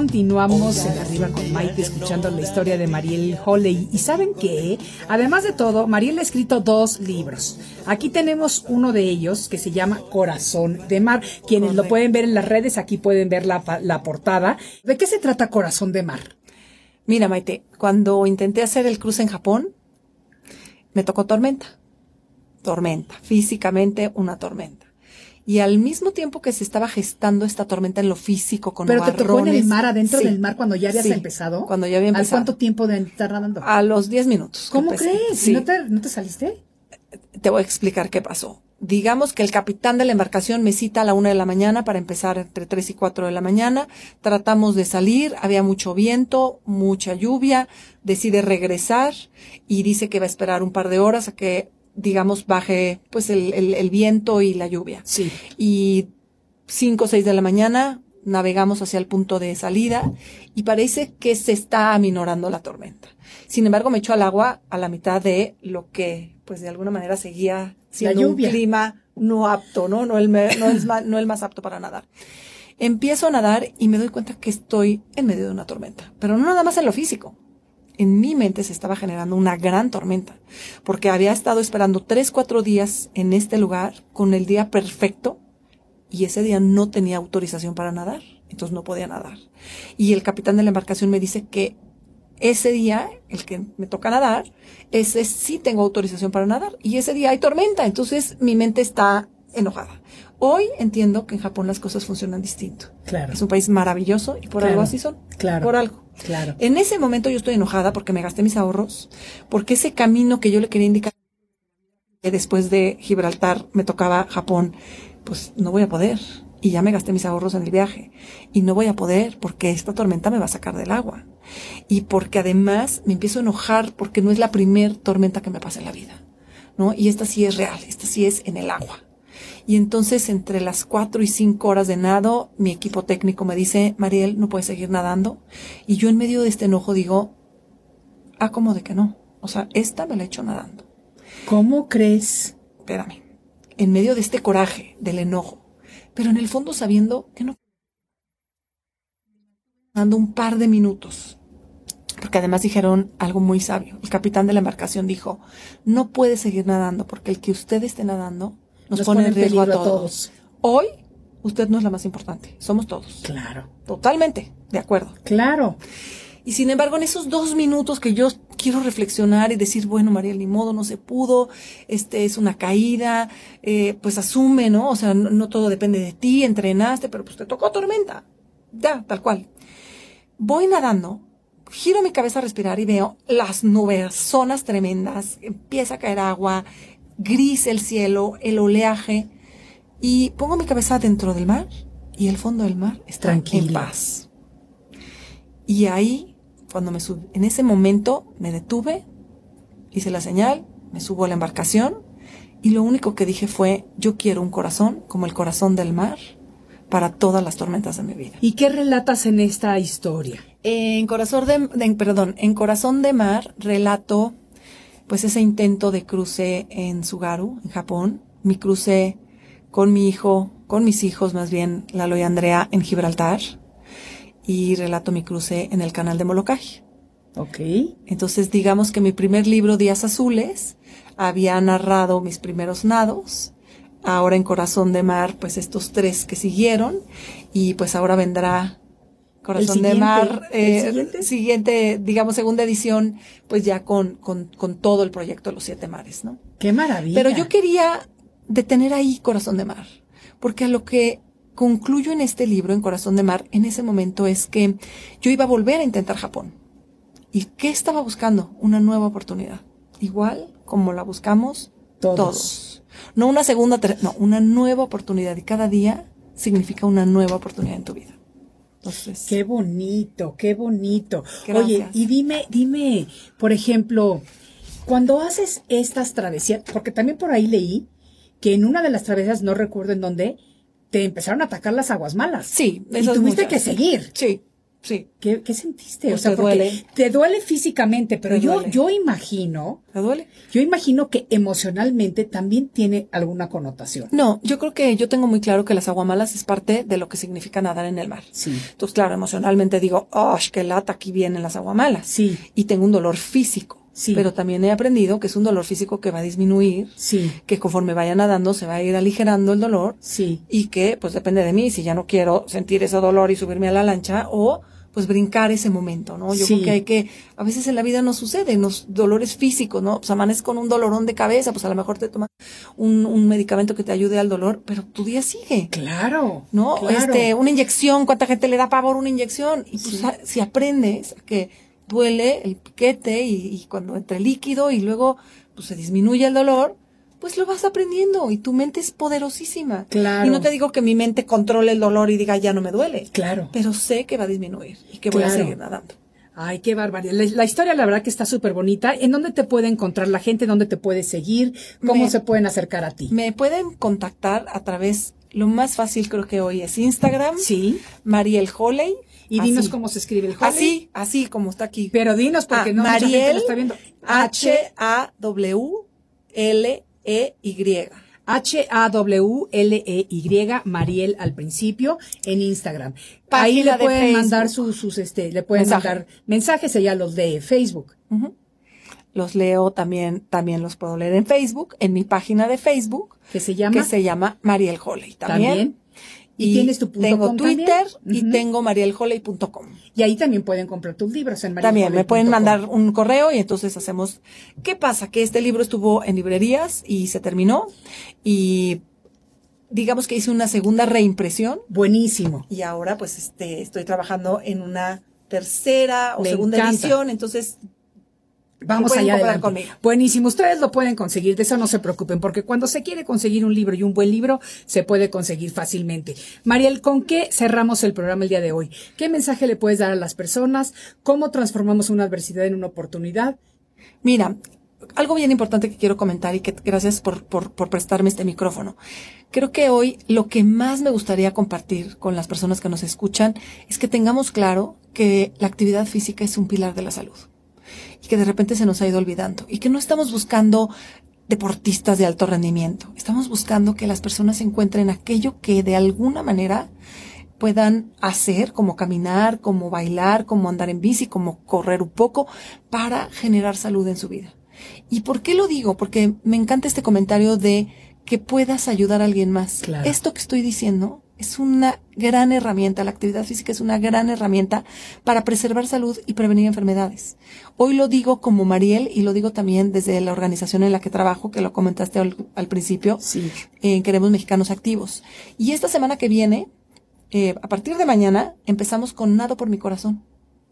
Continuamos en Arriba con Maite escuchando la historia de Mariel Holley. Y saben que, además de todo, Mariel ha escrito dos libros. Aquí tenemos uno de ellos que se llama Corazón de Mar. Quienes lo pueden ver en las redes, aquí pueden ver la, la portada. ¿De qué se trata Corazón de Mar? Mira, Maite, cuando intenté hacer el cruce en Japón, me tocó tormenta. Tormenta, físicamente una tormenta. Y al mismo tiempo que se estaba gestando esta tormenta en lo físico con Pero te tocó en el mar, adentro Sí, del mar, cuando ya habías sí, empezado. Cuando ya había ¿Al empezado. cuánto tiempo de estar nadando? A los 10 minutos. ¿Cómo crees? Sí. ¿No, te, ¿No te saliste? te voy a explicar qué pasó. Digamos que el capitán de la embarcación me cita a la una de la mañana para empezar entre tres y cuatro de la mañana. Tratamos de salir, había mucho viento, mucha lluvia, decide regresar y dice que va a esperar un par de horas a que, digamos, baje pues el, el- el viento y la lluvia. Sí. Y cinco o seis de la mañana navegamos hacia el punto de salida y parece que se está aminorando la tormenta. Sin embargo, me echó al agua a la mitad de lo que, pues de alguna manera seguía siendo un clima no apto, ¿no? No el, me- no, el ma- no el más apto para nadar. Empiezo a nadar y me doy cuenta que estoy en medio de una tormenta, pero no nada más en lo físico. En mi mente se estaba generando una gran tormenta, porque había estado esperando tres, cuatro días en este lugar con el día perfecto y ese día no tenía autorización para nadar, entonces no podía nadar. Y el capitán de la embarcación me dice que ese día, el que me toca nadar, ese sí tengo autorización para nadar y ese día hay tormenta, entonces mi mente está enojada. Hoy entiendo que en Japón las cosas funcionan distinto. Claro. Es un país maravilloso y por Claro, algo así son. claro. Por algo. Claro. En ese momento yo estoy enojada porque me gasté mis ahorros, porque ese camino que yo le quería indicar que después de Gibraltar me tocaba Japón, pues no voy a poder. Y ya me gasté mis ahorros en el viaje. Y no voy a poder porque esta tormenta me va a sacar del agua. Y porque además me empiezo a enojar porque no es la primer tormenta que me pasa en la vida. ¿No? Y esta sí es real, esta sí es en el agua. Y entonces entre las cuatro y cinco horas de nado, mi equipo técnico me dice, Mariel, no puedes seguir nadando. Y yo en medio de este enojo digo, ah, ¿cómo de que no? O sea, esta me la he hecho nadando. ¿Cómo crees? Espérame. En medio de este coraje, del enojo. Pero en el fondo sabiendo que no. Dando un par de minutos. Porque además dijeron algo muy sabio. El capitán de la embarcación dijo, no puede seguir nadando porque el que usted esté nadando nos, Nos pone en riesgo a todos. Hoy, usted no es la más importante. Somos todos. Claro. Totalmente. De acuerdo. Claro. Y sin embargo, en esos dos minutos que yo quiero reflexionar y decir, bueno, Mariel, ni modo, no se pudo, este es una caída, eh, pues asume, ¿no? O sea, no, no todo depende de ti, entrenaste, pero pues te tocó tormenta. Ya, tal cual. Voy nadando, giro mi cabeza a respirar y veo las nubes, zonas tremendas, empieza a caer agua, gris el cielo, el oleaje, y pongo mi cabeza dentro del mar y el fondo del mar está en Tranquilo. paz. Y ahí, cuando me subí, en ese momento me detuve, hice la señal, me subo a la embarcación y lo único que dije fue, yo quiero un corazón como el corazón del mar para todas las tormentas de mi vida. ¿Y qué relatas en esta historia? En Corazón de, de- perdón, en Corazón de Mar relato pues ese intento de cruce en Sugaru, en Japón, mi cruce con mi hijo, con mis hijos más bien, Lalo y Andrea, en Gibraltar, y relato mi cruce en el canal de Molokai. Ok. Entonces, digamos que mi primer libro, Días Azules, había narrado mis primeros nados. Ahora en Corazón de Mar, pues estos tres que siguieron. Y pues ahora vendrá Corazón ¿El de? Mar, ¿El eh, siguiente? siguiente, digamos, segunda edición, pues ya con, con, con todo el proyecto Los Siete Mares, ¿no? Qué maravilla. Pero yo quería detener ahí Corazón de Mar, porque a lo que concluyo en este libro, en Corazón de Mar, en ese momento es que yo iba a volver a intentar Japón. ¿Y qué estaba buscando? Una nueva oportunidad. Igual como la buscamos todos. No una segunda, no, una nueva oportunidad. Y cada día significa una nueva oportunidad en tu vida. Entonces, qué bonito, qué bonito. Oye, y dime, dime, por ejemplo, cuando haces estas travesías, porque también por ahí leí que en una de las travesías, no recuerdo en dónde, te empezaron a atacar las aguas malas. Sí, y tuviste que seguir. Sí. Sí. ¿Qué, qué sentiste? o pues sea, te duele. Te duele físicamente, pero yo, yo imagino. ¿Te duele? Yo imagino que emocionalmente también tiene alguna connotación. No, yo creo que yo tengo muy claro que las aguamalas es parte de lo que significa nadar en el mar. Sí. Entonces, claro, emocionalmente digo, oh, qué lata, aquí vienen las aguamalas. Sí. Y tengo un dolor físico. Sí. Pero también he aprendido que es un dolor físico que va a disminuir. Sí. Que conforme vaya nadando se va a ir aligerando el dolor. Sí. Y que, pues depende de mí, si ya no quiero sentir ese dolor y subirme a la lancha o pues brincar ese momento, ¿no? Yo creo que hay que, a veces en la vida nos sucede, los dolores físicos, ¿no? Pues amaneces con un dolorón de cabeza, pues a lo mejor te tomas un, un medicamento que te ayude al dolor, pero tu día sigue. Claro. ¿No? Este, una inyección, ¿cuánta gente le da pavor una inyección? Y pues si aprendes a que duele el piquete y, y cuando entra el líquido y luego pues se disminuye el dolor, pues lo vas aprendiendo y tu mente es poderosísima. Claro. Y no te digo que mi mente controle el dolor y diga ya no me duele. Claro. Pero sé que va a disminuir y que voy a seguir nadando. Ay, qué barbaridad. La, historia, la verdad, que está súper bonita. ¿En dónde te puede encontrar la gente? ¿Dónde te puede seguir? ¿Cómo se pueden acercar a ti? Me pueden contactar a través, lo más fácil creo que hoy es Instagram. Sí. Mariel Holley. Y dinos cómo se escribe el Holley. Así, así como está aquí. Pero dinos porque ah, no Mariel, mucha gente lo está viendo. H-A-W-L e-Y. H-A-W-L-E-Y, Mariel al principio, en Instagram. Ahí le pueden mandar sus, sus, este, le pueden mandar mensajes, ella los de Facebook. Los leo también, también los puedo leer en Facebook, en mi página de Facebook. ¿Que se llama? Que se llama Mariel Holley. También. ¿Y, tienes tu punto Tengo Twitter y tengo marielholey.com. Y ahí también pueden comprar tus libros en También me pueden mandar un correo y entonces hacemos. ¿Qué pasa? Que este libro estuvo en librerías y se terminó y digamos que hice una segunda reimpresión. Buenísimo. Y ahora pues este estoy trabajando en una tercera o segunda edición, entonces Vamos allá adelante. Buenísimo, ustedes lo pueden conseguir, de eso no se preocupen, porque cuando se quiere conseguir un libro y un buen libro, se puede conseguir fácilmente. Mariel, ¿con qué cerramos el programa el día de hoy? ¿Qué mensaje le puedes dar a las personas? ¿Cómo transformamos una adversidad en una oportunidad? Mira, algo bien importante que quiero comentar y que gracias por, por, por prestarme este micrófono. Creo que hoy lo que más me gustaría compartir con las personas que nos escuchan es que tengamos claro que la actividad física es un pilar de la salud y que de repente se nos ha ido olvidando y que no estamos buscando deportistas de alto rendimiento. Estamos buscando que las personas encuentren aquello que de alguna manera puedan hacer, como caminar, como bailar, como andar en bici, como correr un poco, para generar salud en su vida. ¿Y por qué lo digo? Porque me encanta este comentario de que puedas ayudar a alguien más. Esto que estoy diciendo es una gran herramienta, la actividad física es una gran herramienta para preservar salud y prevenir enfermedades. Hoy lo digo como Mariel y lo digo también desde la organización en la que trabajo, que lo comentaste al, principio, sí. en Queremos Mexicanos Activos. Y esta semana que viene, eh, a partir de mañana, empezamos con Nado por mi corazón.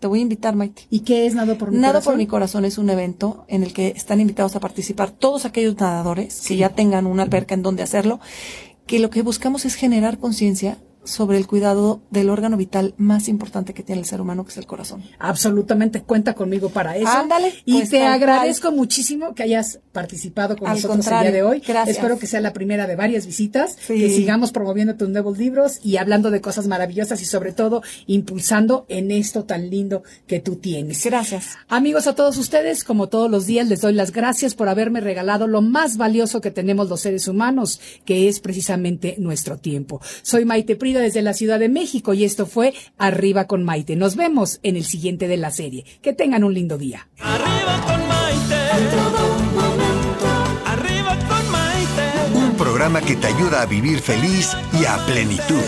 Te voy a invitar, Maite. ¿Y qué es Nado por mi Nado corazón? por mi corazón es un evento en el que están invitados a participar todos aquellos nadadores que ya tengan una alberca en donde hacerlo que lo que buscamos es generar conciencia sobre el cuidado del órgano vital más importante que tiene el ser humano, que es el corazón. Absolutamente, cuenta conmigo para eso. Ándale. Y pues te agradezco muchísimo que hayas participado con nosotros el día de hoy. Gracias. Espero que sea la primera de varias visitas, que sigamos promoviendo tus nuevos libros y hablando de cosas maravillosas y sobre todo impulsando en esto tan lindo que tú tienes. Gracias. Amigos, a todos ustedes, como todos los días, les doy las gracias por haberme regalado lo más valioso que tenemos los seres humanos, que es precisamente nuestro tiempo. Soy Maite Prida desde la Ciudad de México y esto fue Arriba con Maite. Nos vemos en el siguiente de la serie. Que tengan un lindo día. Arriba con Maite. Arriba con Maite. Un programa que te ayuda a vivir feliz y a plenitud.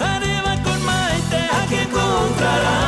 Arriba con Maite. Aquí encontrarás